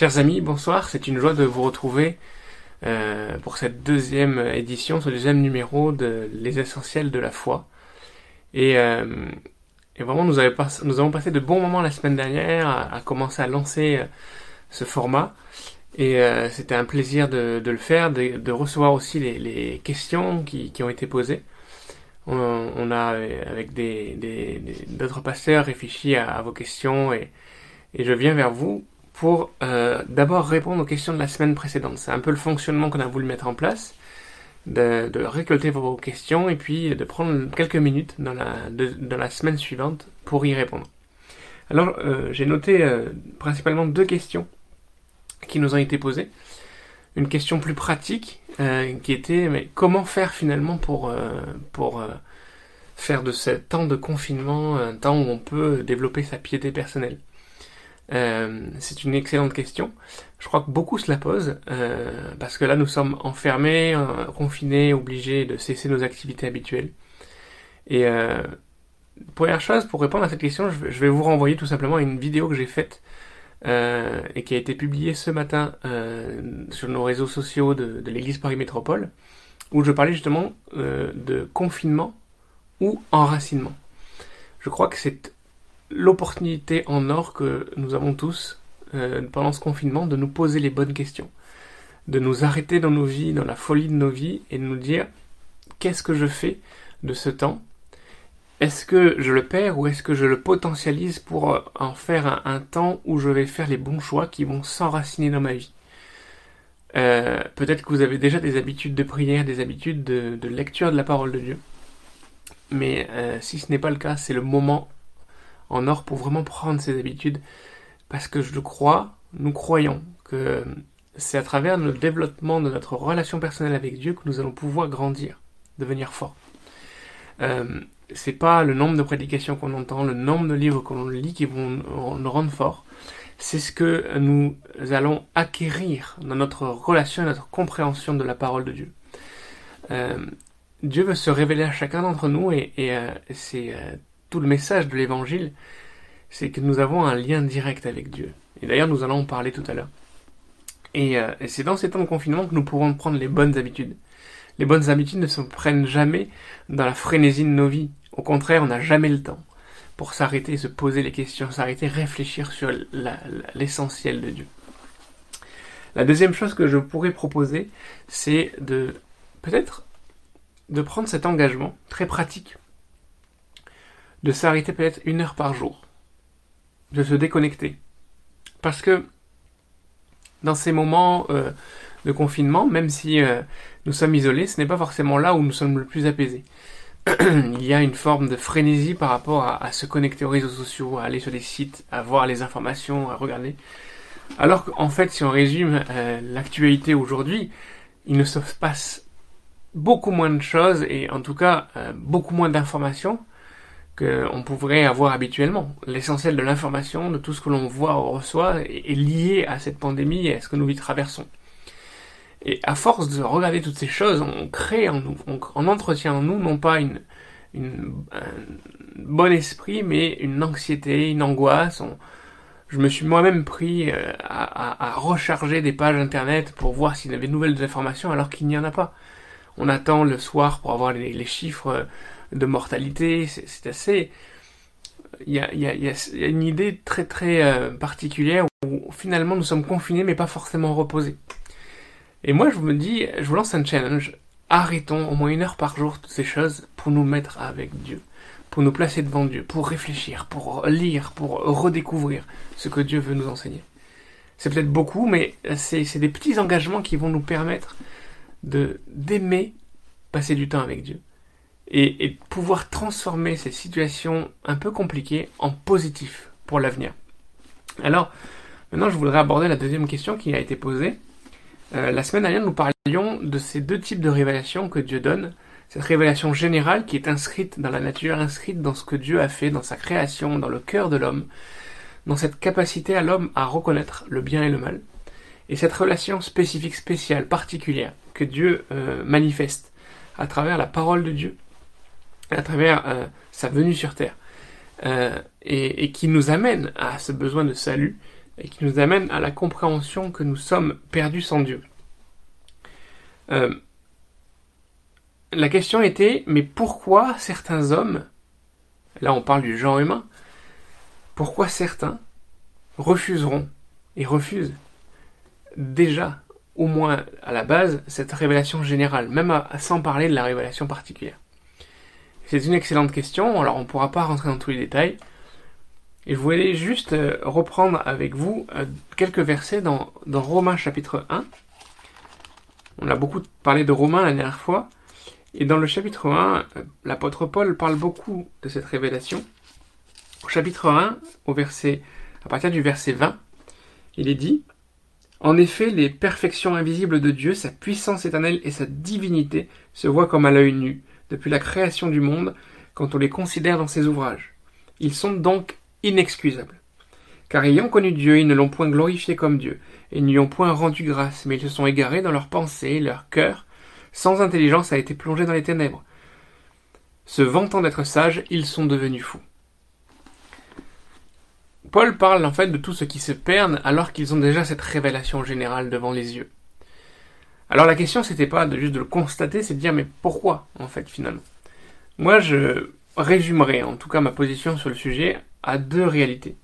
Chers amis, bonsoir, c'est une joie de vous retrouver euh, pour cette deuxième édition, ce deuxième numéro de Les Essentiels de la foi. Et, euh, vraiment, nous, avons passé de bons moments la semaine dernière à, commencer à lancer euh, ce format. Et euh, c'était un plaisir de, le faire, de, recevoir aussi les, questions qui, ont été posées. On, a, avec des, d'autres des, pasteurs, réfléchi à, vos questions et je viens vers vous pour euh, d'abord répondre aux questions de la semaine précédente. C'est un peu le fonctionnement qu'on a voulu mettre en place, de, de, récolter vos questions et puis de prendre quelques minutes dans la, dans la semaine suivante pour y répondre. Alors euh, j'ai noté euh, principalement deux questions qui nous ont été posées. Une question plus pratique euh, qui était mais comment faire finalement pour, euh, pour euh, faire de ce temps de confinement un temps où on peut développer sa piété personnelle? Euh, c'est une excellente question. Je crois que beaucoup se la posent, euh, parce que là nous sommes enfermés, euh, confinés, obligés de cesser nos activités habituelles. Et première chose, pour répondre à cette question, je vais vous renvoyer tout simplement à une vidéo que j'ai faite et qui a été publiée ce matin sur nos réseaux sociaux de l'Église Paris Métropole, où je parlais justement de confinement ou enracinement. Je crois que c'est l'opportunité en or que nous avons tous euh, pendant ce confinement de nous poser les bonnes questions, de nous arrêter dans nos vies, dans la folie de nos vies et de nous dire qu'est-ce que je fais de ce temps? Est-ce que je le perds ou est-ce que je le potentialise pour euh, en faire un, temps où je vais faire les bons choix qui vont s'enraciner dans ma vie? Euh, Peut-être que vous avez déjà des habitudes de prière, des habitudes de, lecture de la parole de Dieu. Mais si ce n'est pas le cas, c'est le moment en or pour vraiment prendre ses habitudes. Parce que je crois, nous croyons que c'est à travers le développement de notre relation personnelle avec Dieu que nous allons pouvoir grandir, devenir fort. Euh, c'est pas le nombre de prédications qu'on entend, le nombre de livres qu'on lit qui vont nous rendre forts. C'est ce que nous allons acquérir dans notre relation et notre compréhension de la parole de Dieu. Euh, Dieu veut se révéler à chacun d'entre nous et, et euh, c'est euh, tout le message de l'évangile, c'est que nous avons un lien direct avec Dieu. Et d'ailleurs, nous allons en parler tout à l'heure. Et, euh, c'est dans ces temps de confinement que nous pourrons prendre les bonnes habitudes. Les bonnes habitudes ne se prennent jamais dans la frénésie de nos vies. Au contraire, on n'a jamais le temps pour s'arrêter, se poser les questions, s'arrêter, réfléchir sur l'essentiel de Dieu. La deuxième chose que je pourrais proposer, c'est de peut-être de prendre cet engagement très pratique de s'arrêter peut-être une heure par jour, de se déconnecter. Parce que dans ces moments euh, de confinement, même si euh, nous sommes isolés, ce n'est pas forcément là où nous sommes le plus apaisés. Il y a une forme de frénésie par rapport à, se connecter aux réseaux sociaux, à aller sur des sites, à voir les informations, à regarder. Alors qu'en fait, si on résume euh, l'actualité aujourd'hui, il ne se passe beaucoup moins de choses et en tout cas beaucoup moins d'informations qu'on pourrait avoir habituellement. L'essentiel de l'information, de tout ce que l'on voit ou reçoit, est lié à cette pandémie et à ce que nous y traversons. Et à force de regarder toutes ces choses, on crée en nous, on, entretient en nous non pas une, une, un bon esprit, mais une anxiété, une angoisse. Je me suis moi-même pris euh, à, recharger des pages internet pour voir s'il y avait de nouvelles informations alors qu'il n'y en a pas. On attend le soir pour avoir les, les chiffres de mortalité. C'est assez. Il y a, une idée très très euh, particulière où finalement nous sommes confinés mais pas forcément reposés. Et moi je me dis, je vous lance un challenge. Arrêtons au moins une heure par jour toutes ces choses pour nous mettre avec Dieu, pour nous placer devant Dieu, pour réfléchir, pour lire, pour redécouvrir ce que Dieu veut nous enseigner. C'est peut-être beaucoup, mais c'est des petits engagements qui vont nous permettre de d'aimer passer du temps avec Dieu et, pouvoir transformer ces situations un peu compliquées en positif pour l'avenir. Alors, maintenant je voudrais aborder la deuxième question qui a été posée. Euh, la semaine dernière, nous parlions de ces deux types de révélations que Dieu donne. Cette révélation générale qui est inscrite dans la nature, inscrite dans ce que Dieu a fait, dans sa création, dans le cœur de l'homme, dans cette capacité à l'homme à reconnaître le bien et le mal. Et cette relation spécifique, spéciale, particulière que Dieu euh, manifeste à travers la parole de Dieu à travers euh, sa venue sur terre, euh, et, qui nous amène à ce besoin de salut et qui nous amène à la compréhension que nous sommes perdus sans Dieu. Euh, la question était, mais pourquoi certains hommes, là on parle du genre humain, pourquoi certains refuseront et refusent déjà, au moins à la base, cette révélation générale, même sans parler de la révélation particulière? C'est une excellente question, alors on ne pourra pas rentrer dans tous les détails, et je voulais juste euh, reprendre avec vous euh, quelques versets dans, Romains chapitre 1. On a beaucoup parlé de Romains la dernière fois. Et dans le chapitre 1, euh, l'apôtre Paul parle beaucoup de cette révélation. Au chapitre 1, au verset, à partir du verset 20, il est dit En effet, les perfections invisibles de Dieu, sa puissance éternelle et sa divinité se voient comme à l'œil nu, depuis la création du monde, quand on les considère dans ses ouvrages. Ils sont donc inexcusables. Car ayant connu Dieu, ils ne l'ont point glorifié comme Dieu, et n'y ont point rendu grâce, mais ils se sont égarés dans leurs pensées, leur cœur, sans intelligence a été plongé dans les ténèbres. Se vantant d'être sages, ils sont devenus fous. Paul parle en fait de tout ce qui se perdent alors qu'ils ont déjà cette révélation générale devant les yeux. Alors la question c'était pas de juste de le constater, c'est de dire mais pourquoi en fait finalement? Moi je résumerai en tout cas ma position sur le sujet à deux réalités.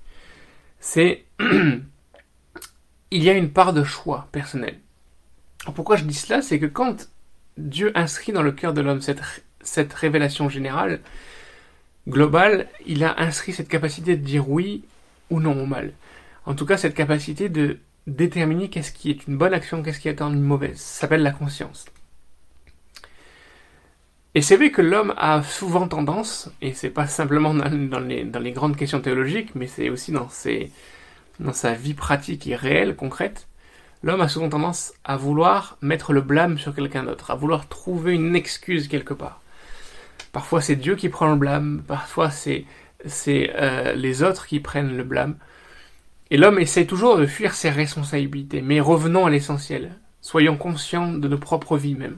C'est il y a une part de choix personnel. pourquoi je dis cela? C'est que quand Dieu inscrit dans le cœur de l'homme cette, cette révélation générale, globale, il a inscrit cette capacité de dire oui ou non au mal. En tout cas, cette capacité de déterminer qu'est-ce qui est une bonne action, qu'est-ce qui est une mauvaise. Ça s'appelle la conscience. Et c'est vrai que l'homme a souvent tendance, et c'est pas simplement dans, les, grandes questions théologiques, mais c'est aussi dans, sa vie pratique et réelle, concrète, l'homme a souvent tendance à vouloir mettre le blâme sur quelqu'un d'autre, à vouloir trouver une excuse quelque part. Parfois c'est Dieu qui prend le blâme, parfois c'est c'est euh, les autres qui prennent le blâme. Et l'homme essaie toujours de fuir ses responsabilités, mais revenons à l'essentiel. Soyons conscients de nos propres vies même.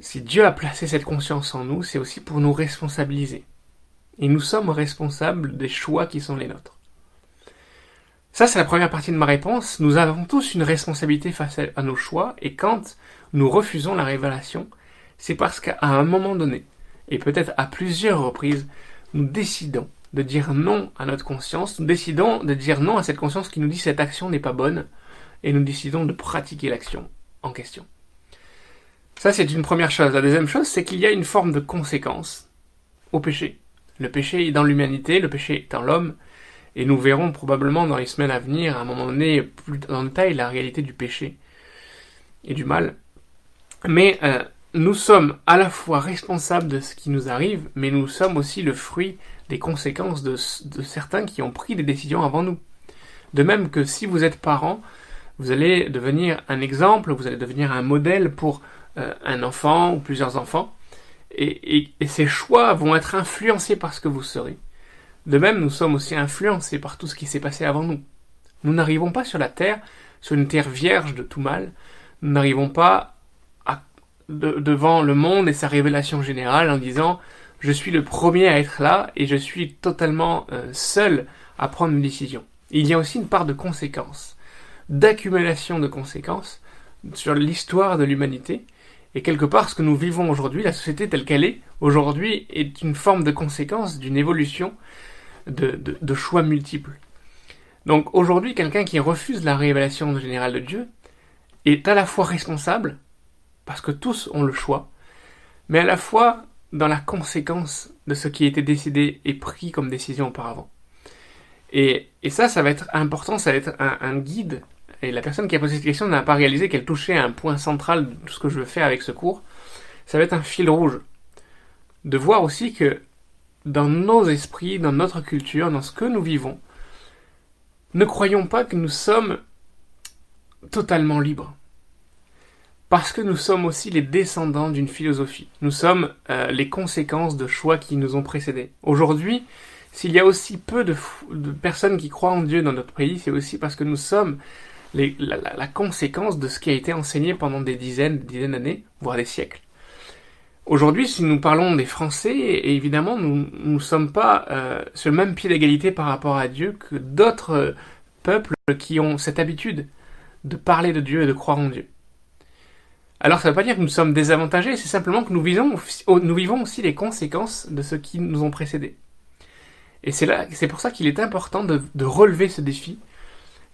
Si Dieu a placé cette conscience en nous, c'est aussi pour nous responsabiliser. Et nous sommes responsables des choix qui sont les nôtres. Ça, c'est la première partie de ma réponse. Nous avons tous une responsabilité face à nos choix, et quand nous refusons la révélation, c'est parce qu'à un moment donné, et peut-être à plusieurs reprises, nous décidons de dire non à notre conscience, nous décidons de dire non à cette conscience qui nous dit cette action n'est pas bonne, et nous décidons de pratiquer l'action en question. Ça, c'est une première chose. La deuxième chose, c'est qu'il y a une forme de conséquence au péché. Le péché est dans l'humanité, le péché est dans l'homme, et nous verrons probablement dans les semaines à venir, à un moment donné, plus en détail, la réalité du péché et du mal. Mais euh, nous sommes à la fois responsables de ce qui nous arrive, mais nous sommes aussi le fruit des conséquences de, certains qui ont pris des décisions avant nous. De même que si vous êtes parent, vous allez devenir un exemple, vous allez devenir un modèle pour euh, un enfant ou plusieurs enfants, et, ces choix vont être influencés par ce que vous serez. De même, nous sommes aussi influencés par tout ce qui s'est passé avant nous. Nous n'arrivons pas sur la terre, sur une terre vierge de tout mal, nous n'arrivons pas devant le monde et sa révélation générale en disant je suis le premier à être là et je suis totalement euh, seul à prendre une décision. Il y a aussi une part de conséquences, d'accumulation de conséquences sur l'histoire de l'humanité. Et quelque part, ce que nous vivons aujourd'hui, la société telle qu'elle est, aujourd'hui, est une forme de conséquence d'une évolution de, de choix multiples. Donc aujourd'hui, quelqu'un qui refuse la révélation générale de Dieu est à la fois responsable parce que tous ont le choix, mais à la fois dans la conséquence de ce qui été décidé et pris comme décision auparavant. Et, ça, ça va être important, ça va être un, guide. Et la personne qui a posé cette question n'a pas réalisé qu'elle touchait à un point central de tout ce que je veux faire avec ce cours. Ça va être un fil rouge. De voir aussi que dans nos esprits, dans notre culture, dans ce que nous vivons, ne croyons pas que nous sommes totalement libres parce que nous sommes aussi les descendants d'une philosophie. Nous sommes euh, les conséquences de choix qui nous ont précédés. Aujourd'hui, s'il y a aussi peu de, personnes qui croient en Dieu dans notre pays, c'est aussi parce que nous sommes la, conséquence de ce qui a été enseigné pendant des dizaines, des dizaines d'années, voire des siècles. Aujourd'hui, si nous parlons des Français, évidemment, nous ne sommes pas euh, sur le même pied d'égalité par rapport à Dieu que d'autres peuples qui ont cette habitude de parler de Dieu et de croire en Dieu. Alors ça ne veut pas dire que nous sommes désavantagés, c'est simplement que nous vivons, nous vivons aussi les conséquences de ce qui nous ont précédés. Et c'est là, c'est pour ça qu'il est important de, de relever ce défi,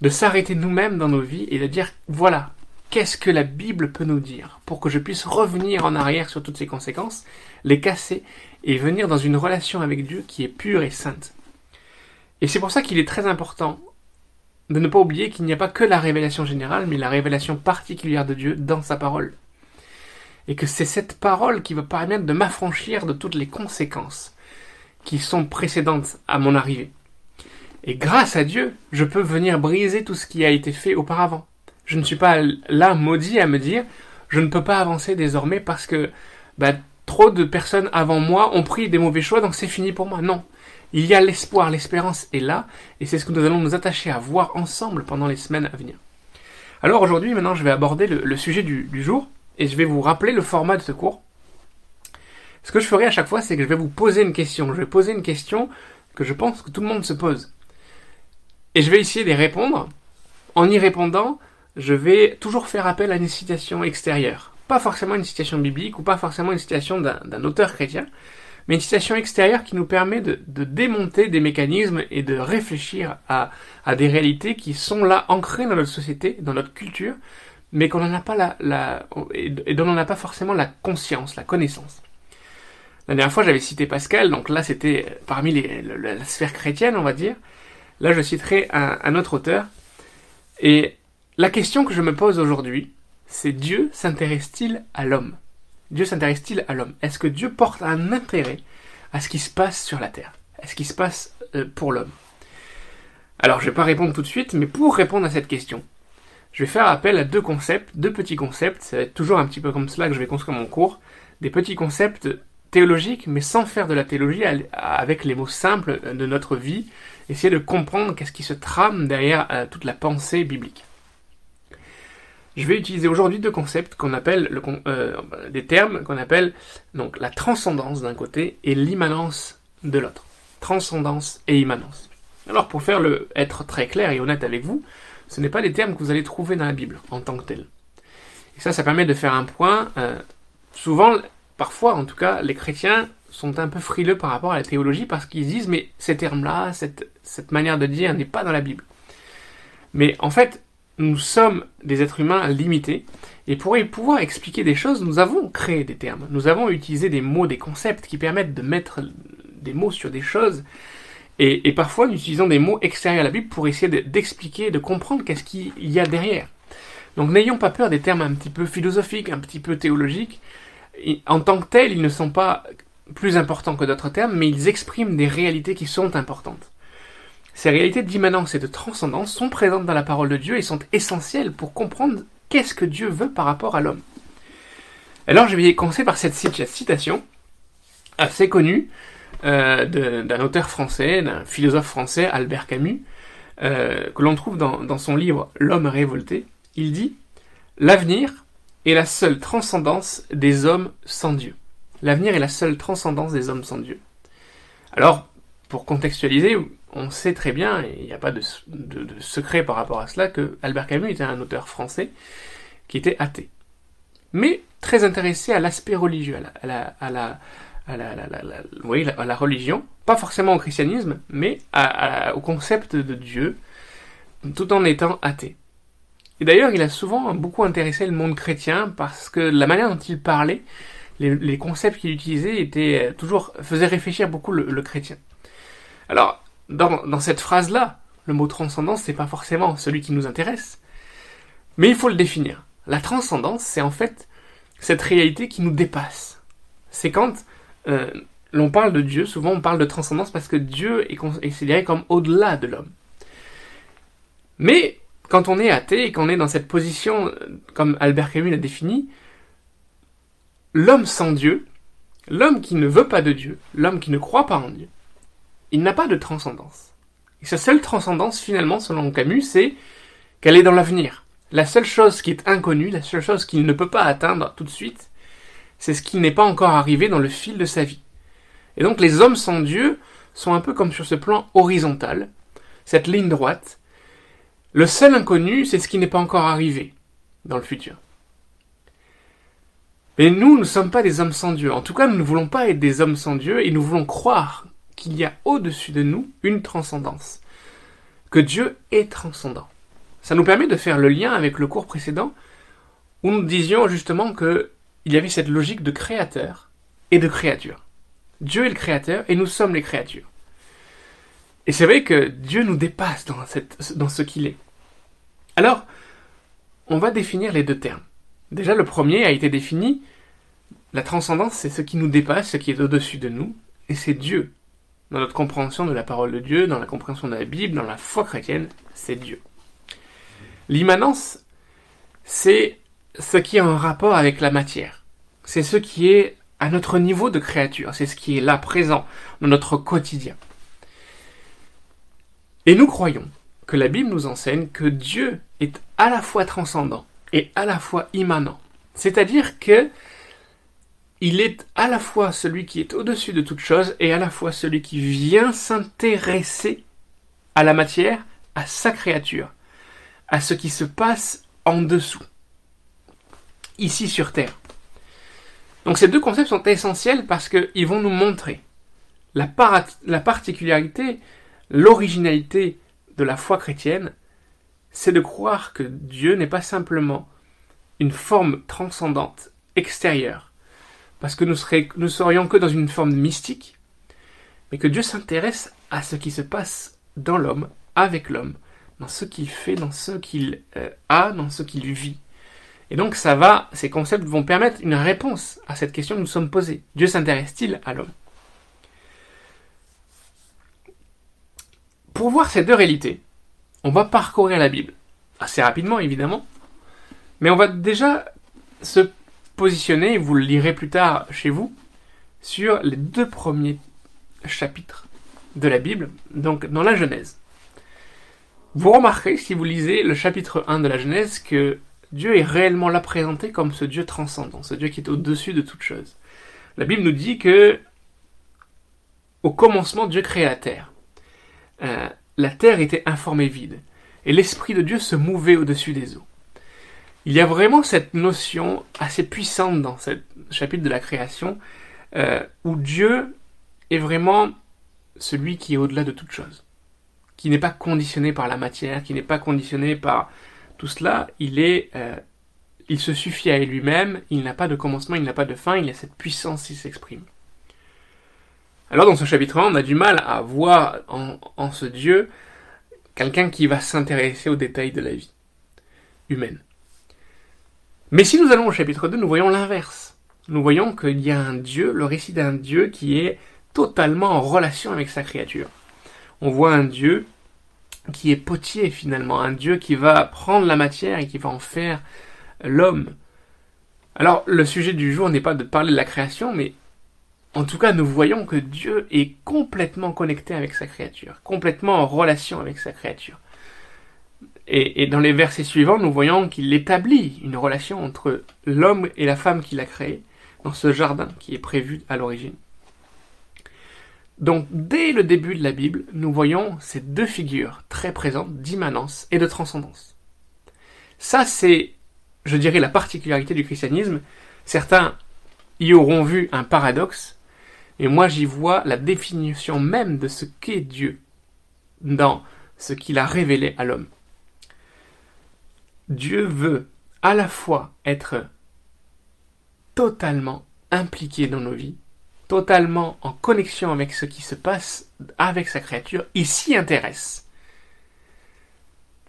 de s'arrêter nous-mêmes dans nos vies et de dire voilà, qu'est-ce que la Bible peut nous dire pour que je puisse revenir en arrière sur toutes ces conséquences, les casser et venir dans une relation avec Dieu qui est pure et sainte. Et c'est pour ça qu'il est très important de ne pas oublier qu'il n'y a pas que la révélation générale, mais la révélation particulière de Dieu dans sa parole. Et que c'est cette parole qui va permettre de m'affranchir de toutes les conséquences qui sont précédentes à mon arrivée. Et grâce à Dieu, je peux venir briser tout ce qui a été fait auparavant. Je ne suis pas là maudit à me dire, je ne peux pas avancer désormais parce que bah, trop de personnes avant moi ont pris des mauvais choix, donc c'est fini pour moi. Non, il y a l'espoir, l'espérance est là, et c'est ce que nous allons nous attacher à voir ensemble pendant les semaines à venir. Alors aujourd'hui, maintenant, je vais aborder le, sujet du, jour, et je vais vous rappeler le format de ce cours. Ce que je ferai à chaque fois, c'est que je vais vous poser une question. Je vais poser une question que je pense que tout le monde se pose. Et je vais essayer d'y répondre. En y répondant, je vais toujours faire appel à une citation extérieure. Pas forcément une citation biblique ou pas forcément une citation d'un auteur chrétien, mais une situation extérieure qui nous permet de, démonter des mécanismes et de réfléchir à, des réalités qui sont là ancrées dans notre société, dans notre culture, mais qu'on n'en a pas dont on n'a pas forcément la conscience, la connaissance. La dernière fois, j'avais cité Pascal, donc là, c'était parmi la, sphère chrétienne, on va dire. Là, je citerai un, un autre auteur. Et la question que je me pose aujourd'hui, c'est Dieu s'intéresse-t-il à l'homme? Dieu s'intéresse-t-il à l'homme? Est-ce que Dieu porte un intérêt à ce qui se passe sur la terre? À ce qui se passe euh, pour l'homme? Alors, je ne vais pas répondre tout de suite, mais pour répondre à cette question, je vais faire appel à deux concepts, deux petits concepts. Ça toujours un petit peu comme cela que je vais construire mon cours. Des petits concepts théologiques, mais sans faire de la théologie, avec les mots simples de notre vie, essayer de comprendre qu'est-ce qui se trame derrière euh, toute la pensée biblique. Je vais utiliser aujourd'hui deux concepts qu'on appelle le, euh, des termes qu'on appelle donc la transcendance d'un côté et l'immanence de l'autre. Transcendance et immanence. Alors pour faire le être très clair et honnête avec vous, ce n'est pas des termes que vous allez trouver dans la Bible en tant que tels. Et ça, ça permet de faire un point. Euh, souvent, parfois en tout cas, les chrétiens sont un peu frileux par rapport à la théologie parce qu'ils disent mais ces termes-là, cette, cette manière de dire n'est pas dans la Bible. Mais en fait, nous sommes des êtres humains limités, et pour pouvoir expliquer des choses, nous avons créé des termes, nous avons utilisé des mots, des concepts qui permettent de mettre des mots sur des choses, et, parfois nous utilisons des mots extérieurs à la Bible pour essayer d'expliquer, de, comprendre qu'est-ce qu'il y a derrière. Donc n'ayons pas peur des termes un petit peu philosophiques, un petit peu théologiques. En tant que tels, ils ne sont pas plus importants que d'autres termes, mais ils expriment des réalités qui sont importantes. Ces réalités d'immanence et de transcendance sont présentes dans la parole de Dieu et sont essentielles pour comprendre qu'est-ce que Dieu veut par rapport à l'homme. Alors je vais commencer par cette citation assez connue euh, d'un auteur français, d'un philosophe français, Albert Camus, euh, que l'on trouve dans, dans son livre L'homme révolté. Il dit L'avenir est la seule transcendance des hommes sans Dieu. L'avenir est la seule transcendance des hommes sans Dieu. Alors, pour contextualiser, on sait très bien, et il n'y a pas de, secret par rapport à cela, que Albert Camus était un auteur français qui était athée. Mais très intéressé à l'aspect religieux, à la, religion, pas forcément au christianisme, mais au concept de Dieu, tout en étant athée. Et d'ailleurs, il a souvent beaucoup intéressé le monde chrétien parce que la manière dont il parlait, les, concepts qu'il utilisait étaient toujours faisaient réfléchir beaucoup le chrétien. Alors, dans, cette phrase-là, le mot transcendance, c'est pas forcément celui qui nous intéresse. Mais il faut le définir. La transcendance, c'est en fait cette réalité qui nous dépasse. C'est quand euh, l'on parle de Dieu, souvent on parle de transcendance parce que Dieu est considéré comme au-delà de l'homme. Mais quand on est athée et qu'on est dans cette position, euh, comme Albert Camus l'a défini, l'homme sans Dieu, l'homme qui ne veut pas de Dieu, l'homme qui ne croit pas en Dieu, il n'a pas de transcendance. Et sa seule transcendance, finalement, selon Camus, c'est qu'elle est dans l'avenir. La seule chose qui est inconnue, la seule chose qu'il ne peut pas atteindre tout de suite, c'est ce qui n'est pas encore arrivé dans le fil de sa vie. Et donc les hommes sans Dieu sont un peu comme sur ce plan horizontal, cette ligne droite. Le seul inconnu, c'est ce qui n'est pas encore arrivé dans le futur. Mais nous, nous ne sommes pas des hommes sans Dieu. En tout cas, nous ne voulons pas être des hommes sans Dieu et nous voulons croire qu'il y a au-dessus de nous une transcendance. Que Dieu est transcendant. Ça nous permet de faire le lien avec le cours précédent où nous disions justement que il y avait cette logique de créateur et de créature. Dieu est le créateur et nous sommes les créatures. Et c'est vrai que Dieu nous dépasse dans, dans ce qu'il est. Alors, on va définir les deux termes. Déjà, le premier a été défini. La transcendance, c'est ce qui nous dépasse, ce qui est au-dessus de nous, et c'est Dieu. Dans notre compréhension de la parole de Dieu, dans la compréhension de la Bible, dans la foi chrétienne, c'est Dieu. L'immanence, c'est ce qui est en rapport avec la matière. C'est ce qui est à notre niveau de créature. C'est ce qui est là présent dans notre quotidien. Et nous croyons que la Bible nous enseigne que Dieu est à la fois transcendant et à la fois immanent. C'est-à-dire que il est à la fois celui qui est au-dessus de toute chose et à la fois celui qui vient s'intéresser à la matière, à sa créature, à ce qui se passe en dessous, ici sur Terre. Donc ces deux concepts sont essentiels parce qu'ils vont nous montrer la, la particularité, l'originalité de la foi chrétienne, c'est de croire que Dieu n'est pas simplement une forme transcendante, extérieure, parce que nous, nous serions que dans une forme mystique, mais que Dieu s'intéresse à ce qui se passe dans l'homme, avec l'homme, dans ce qu'il fait, dans ce qu'il euh, a, dans ce qu'il vit. Et donc ça va, ces concepts vont permettre une réponse à cette question que nous sommes posée. Dieu s'intéresse-t-il à l'homme? Pour voir ces deux réalités, on va parcourir la Bible. Assez rapidement, évidemment. Mais on va déjà se positionner, vous le lirez plus tard chez vous, sur les deux premiers chapitres de la Bible, donc dans la Genèse. Vous remarquerez, si vous lisez le chapitre 1 de la Genèse, que Dieu est réellement là présenté comme ce Dieu transcendant, ce Dieu qui est au-dessus de toute chose. La Bible nous dit que au commencement, Dieu crée la terre. Euh, la terre était informée vide, et l'Esprit de Dieu se mouvait au-dessus des eaux. Il y a vraiment cette notion assez puissante dans ce chapitre de la création, euh, où Dieu est vraiment celui qui est au-delà de toute chose, qui n'est pas conditionné par la matière, qui n'est pas conditionné par tout cela, il est, euh, il se suffit à lui-même, il n'a pas de commencement, il n'a pas de fin, il a cette puissance qui s'exprime. Alors dans ce chapitre 1, on a du mal à voir en, ce Dieu quelqu'un qui va s'intéresser aux détails de la vie humaine. Mais si nous allons au chapitre 2, nous voyons l'inverse. Nous voyons qu'il y a un Dieu, le récit d'un Dieu qui est totalement en relation avec sa créature. On voit un Dieu qui est potier finalement, un Dieu qui va prendre la matière et qui va en faire l'homme. Alors le sujet du jour n'est pas de parler de la création, mais en tout cas, nous voyons que Dieu est complètement connecté avec sa créature, complètement en relation avec sa créature. Et, dans les versets suivants, nous voyons qu'il établit une relation entre l'homme et la femme qu'il a créé dans ce jardin qui est prévu à l'origine. Donc, dès le début de la Bible, nous voyons ces deux figures très présentes d'immanence et de transcendance. Ça, c'est, je dirais, la particularité du christianisme. Certains y auront vu un paradoxe, et moi j'y vois la définition même de ce qu'est Dieu dans ce qu'il a révélé à l'homme. Dieu veut à la fois être totalement impliqué dans nos vies, totalement en connexion avec ce qui se passe avec sa créature, il s'y intéresse.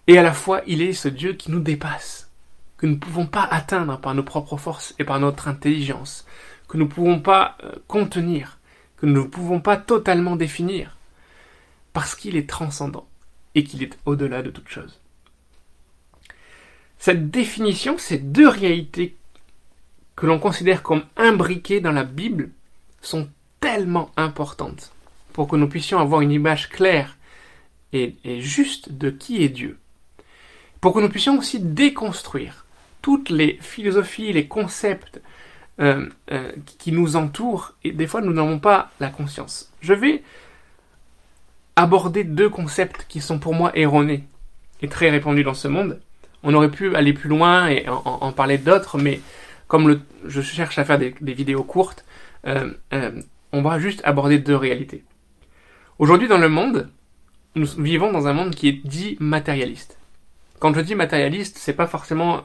Et à la fois, il est ce Dieu qui nous dépasse, que nous ne pouvons pas atteindre par nos propres forces et par notre intelligence, que nous ne pouvons pas euh, contenir que nous ne pouvons pas totalement définir, parce qu'il est transcendant et qu'il est au-delà de toute chose. Cette définition, ces deux réalités que l'on considère comme imbriquées dans la Bible sont tellement importantes pour que nous puissions avoir une image claire et, juste de qui est Dieu. Pour que nous puissions aussi déconstruire toutes les philosophies, les concepts euh, euh, qui nous entourent et des fois nous n'en avons pas la conscience. Je vais aborder deux concepts qui sont pour moi erronés et très répandus dans ce monde. On aurait pu aller plus loin et en, parler d'autres, mais comme je cherche à faire des, vidéos courtes, euh, on va juste aborder deux réalités. Aujourd'hui dans le monde, nous vivons dans un monde qui est dit matérialiste. Quand je dis matérialiste, c'est pas forcément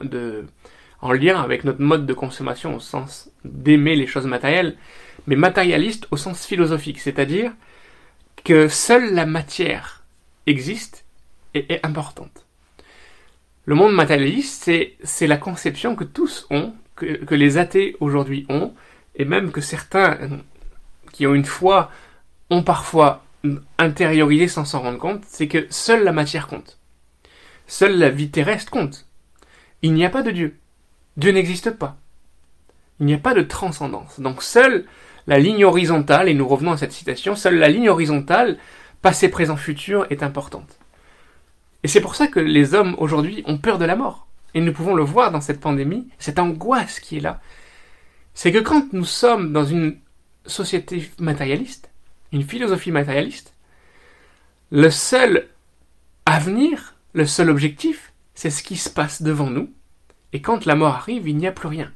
en lien avec notre mode de consommation au sens d'aimer les choses matérielles, mais matérialiste au sens philosophique, c'est-à-dire que seule la matière existe et est importante. Le monde matérialiste, c'est la conception que tous ont, que, que les athées aujourd'hui ont, et même que certains qui ont une foi ont parfois intériorisé sans s'en rendre compte, c'est que seule la matière compte. Seule la vie terrestre compte. Il n'y a pas de Dieu. Dieu n'existe pas. Il n'y a pas de transcendance. Donc seule la ligne horizontale, et nous revenons à cette citation, seule la ligne horizontale, passé, présent, futur, est importante. Et c'est pour ça que les hommes aujourd'hui ont peur de la mort. Et nous pouvons le voir dans cette pandémie, cette angoisse qui est là. C'est que quand nous sommes dans une société matérialiste, une philosophie matérialiste, le seul avenir, le seul objectif, c'est ce qui se passe devant nous, et quand la mort arrive, il n'y a plus rien.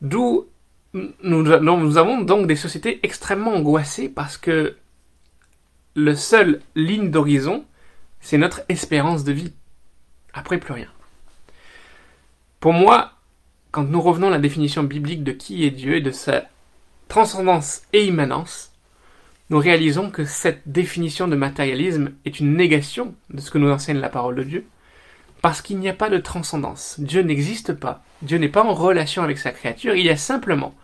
D'où nous, avons donc des sociétés extrêmement angoissées parce que le seul ligne d'horizon, c'est notre espérance de vie. Après, plus rien. Pour moi, quand nous revenons à la définition biblique de qui est Dieu et de sa transcendance et immanence, nous réalisons que cette définition de matérialisme est une négation de ce que nous enseigne la parole de Dieu, parce qu'il n'y a pas de transcendance. Dieu n'existe pas. Dieu n'est pas en relation avec sa créature. Il y a simplement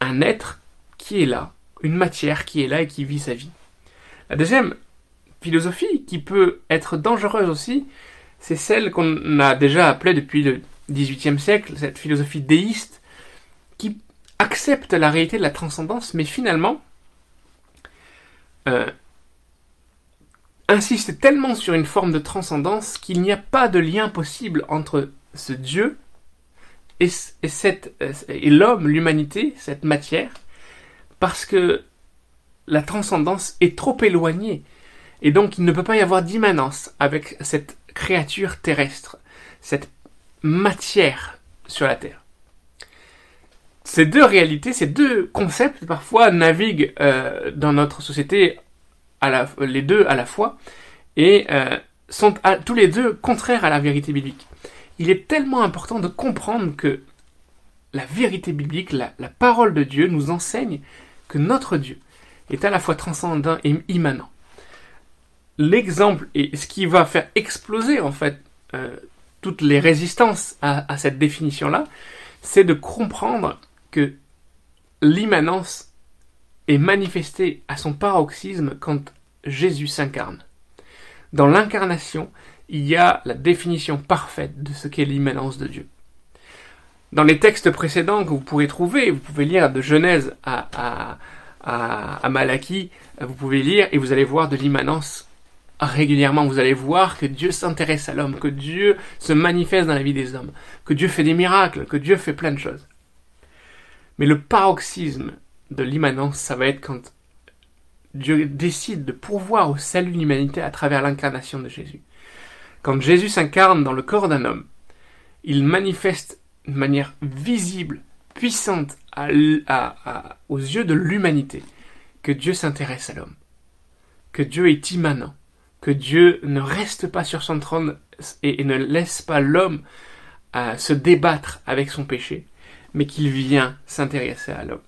un être qui est là, une matière qui est là et qui vit sa vie. La deuxième philosophie qui peut être dangereuse aussi, c'est celle qu'on a déjà appelée depuis le XVIIIe siècle, cette philosophie déiste, qui accepte la réalité de la transcendance, mais finalement euh, insiste tellement sur une forme de transcendance qu'il n'y a pas de lien possible entre ce Dieu et, et l'homme, l'humanité, cette matière, parce que la transcendance est trop éloignée. Et donc il ne peut pas y avoir d'immanence avec cette créature terrestre, cette matière sur la Terre. Ces deux réalités, ces deux concepts parfois naviguent euh, dans notre société les deux à la fois, et euh, sont tous les deux contraires à la vérité biblique. Il est tellement important de comprendre que la vérité biblique, la, parole de Dieu nous enseigne que notre Dieu est à la fois transcendant et immanent. L'exemple et ce qui va faire exploser en fait euh, toutes les résistances à cette définition-là, c'est de comprendre que l'immanence est manifesté à son paroxysme quand Jésus s'incarne. Dans l'incarnation, il y a la définition parfaite de ce qu'est l'immanence de Dieu. Dans les textes précédents que vous pourrez trouver, vous pouvez lire de Genèse à, à, à, Malachie, vous pouvez lire et vous allez voir de l'immanence régulièrement. Vous allez voir que Dieu s'intéresse à l'homme, que Dieu se manifeste dans la vie des hommes, que Dieu fait des miracles, que Dieu fait plein de choses. Mais le paroxysme de l'immanence, ça va être quand Dieu décide de pourvoir au salut de l'humanité à travers l'incarnation de Jésus. Quand Jésus s'incarne dans le corps d'un homme, il manifeste de manière visible, puissante aux yeux de l'humanité que Dieu s'intéresse à l'homme, que Dieu est immanent, que Dieu ne reste pas sur son trône et, ne laisse pas l'homme euh, se débattre avec son péché, mais qu'il vient s'intéresser à l'homme.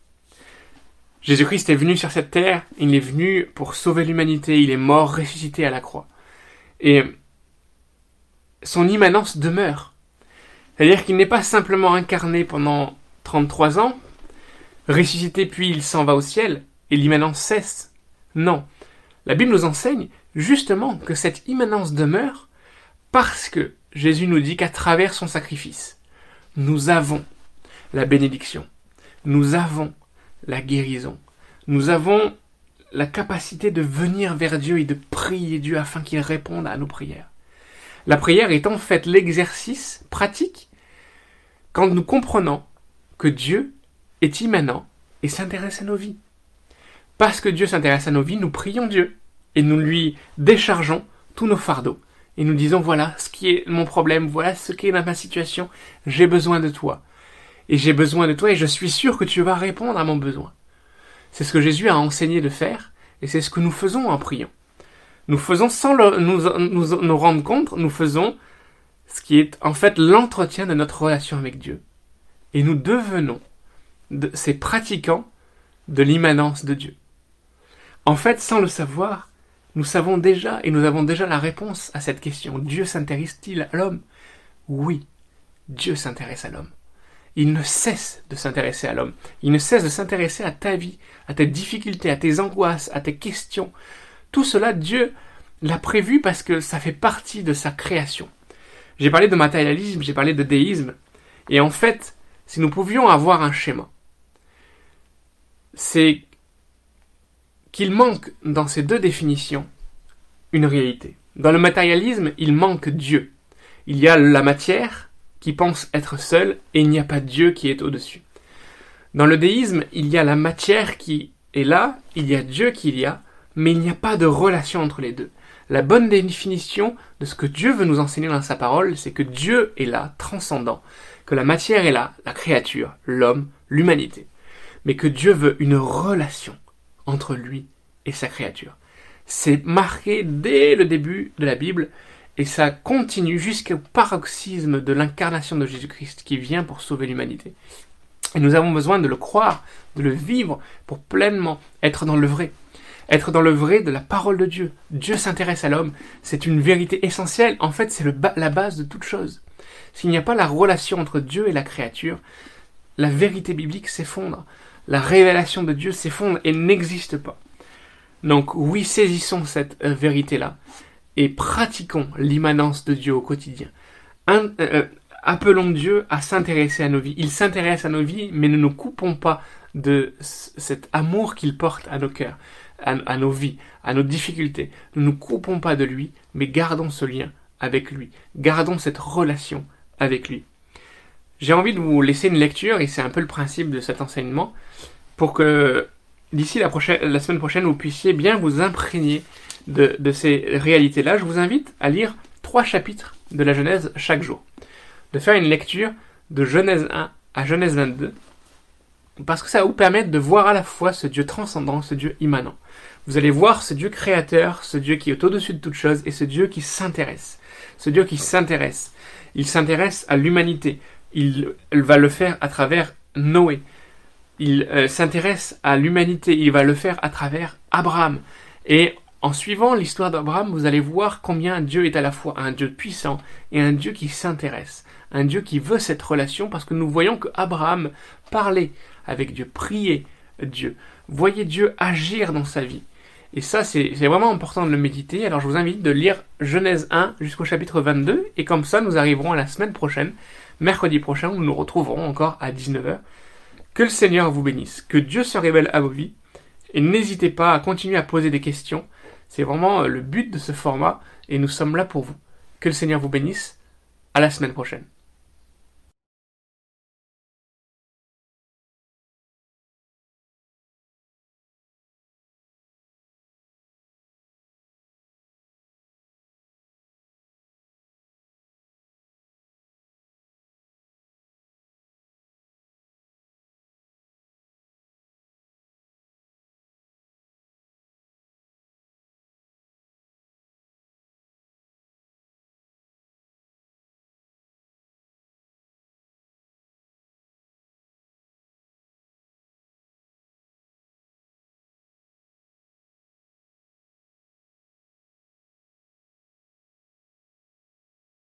Jésus-Christ est venu sur cette terre, il est venu pour sauver l'humanité, il est mort, ressuscité à la croix. Et son immanence demeure. C'est-à-dire qu'il n'est pas simplement incarné pendant 33 ans, ressuscité puis il s'en va au ciel, et l'immanence cesse. Non. La Bible nous enseigne justement que cette immanence demeure parce que Jésus nous dit qu'à travers son sacrifice, nous avons la bénédiction. Nous avons la guérison. Nous avons la capacité de venir vers Dieu et de prier Dieu afin qu'il réponde à nos prières. La prière est en fait l'exercice pratique quand nous comprenons que Dieu est immanent et s'intéresse à nos vies. Parce que Dieu s'intéresse à nos vies, nous prions Dieu et nous lui déchargeons tous nos fardeaux. Et nous disons, voilà ce qui est mon problème, voilà ce qui est ma situation, j'ai besoin de toi. Et j'ai besoin de toi et je suis sûr que tu vas répondre à mon besoin. C'est ce que Jésus a enseigné de faire et c'est ce que nous faisons en priant. Nous faisons sans nous, nous rendre compte, nous faisons ce qui est en fait l'entretien de notre relation avec Dieu. Et nous devenons de, ces pratiquants de l'immanence de Dieu. En fait, sans le savoir, nous savons déjà et nous avons déjà la réponse à cette question. Dieu s'intéresse-t-il à l'homme? Oui, Dieu s'intéresse à l'homme. Il ne cesse de s'intéresser à l'homme. Il ne cesse de s'intéresser à ta vie, à tes difficultés, à tes angoisses, à tes questions. Tout cela, Dieu l'a prévu parce que ça fait partie de sa création. J'ai parlé de matérialisme, j'ai parlé de déisme. Et en fait, si nous pouvions avoir un schéma, c'est qu'il manque dans ces deux définitions une réalité. Dans le matérialisme, il manque Dieu. Il y a la matière qui pense être seule et il n'y a pas Dieu qui est au-dessus. Dans le déisme, il y a la matière qui est là, il y a Dieu qui y a, mais il n'y a pas de relation entre les deux. La bonne définition de ce que Dieu veut nous enseigner dans sa parole, c'est que Dieu est là, transcendant, que la matière est là, la créature, l'homme, l'humanité, mais que Dieu veut une relation entre lui et sa créature. C'est marqué dès le début de la Bible et ça continue jusqu'au paroxysme de l'incarnation de Jésus-Christ qui vient pour sauver l'humanité. Et nous avons besoin de le croire, de le vivre pour pleinement être dans le vrai. Être dans le vrai de la parole de Dieu. Dieu s'intéresse à l'homme. C'est une vérité essentielle. En fait, c'est la base de toute chose. S'il n'y a pas la relation entre Dieu et la créature, la vérité biblique s'effondre. La révélation de Dieu s'effondre et n'existe pas. Donc oui, saisissons cette euh, vérité-là et pratiquons l'immanence de Dieu au quotidien. Euh, euh, appelons Dieu à s'intéresser à nos vies. Il s'intéresse à nos vies, mais ne nous coupons pas de cet amour qu'il porte à nos cœurs, à, nos vies, à nos difficultés. Ne nous coupons pas de lui, mais gardons ce lien avec lui. Gardons cette relation avec lui. J'ai envie de vous laisser une lecture, et c'est un peu le principe de cet enseignement, pour que d'ici la, la semaine prochaine, vous puissiez bien vous imprégner de, de ces réalités-là. Je vous invite à lire trois chapitres de la Genèse chaque jour. De faire une lecture de Genèse 1 à Genèse 22, parce que ça va vous permettre de voir à la fois ce Dieu transcendant, ce Dieu immanent. Vous allez voir ce Dieu créateur, ce Dieu qui est au-dessus de toute chose, et ce Dieu qui s'intéresse. Ce Dieu qui s'intéresse. Il s'intéresse à l'humanité. Il, va le faire à travers Noé. Il euh, s'intéresse à l'humanité. Il va le faire à travers Abraham. Et en suivant l'histoire d'Abraham, vous allez voir combien Dieu est à la fois un Dieu puissant et un Dieu qui s'intéresse. Un Dieu qui veut cette relation parce que nous voyons que Abraham parlait avec Dieu, priait Dieu, voyait Dieu agir dans sa vie. Et ça, c'est vraiment important de le méditer. Alors je vous invite de lire Genèse 1 jusqu'au chapitre 22. Et comme ça, nous arriverons à la semaine prochaine, mercredi prochain, nous nous retrouverons encore à 19h. Que le Seigneur vous bénisse, que Dieu se révèle à vos vies. Et n'hésitez pas à continuer à poser des questions. C'est vraiment le but de ce format. Et nous sommes là pour vous. Que le Seigneur vous bénisse. À la semaine prochaine.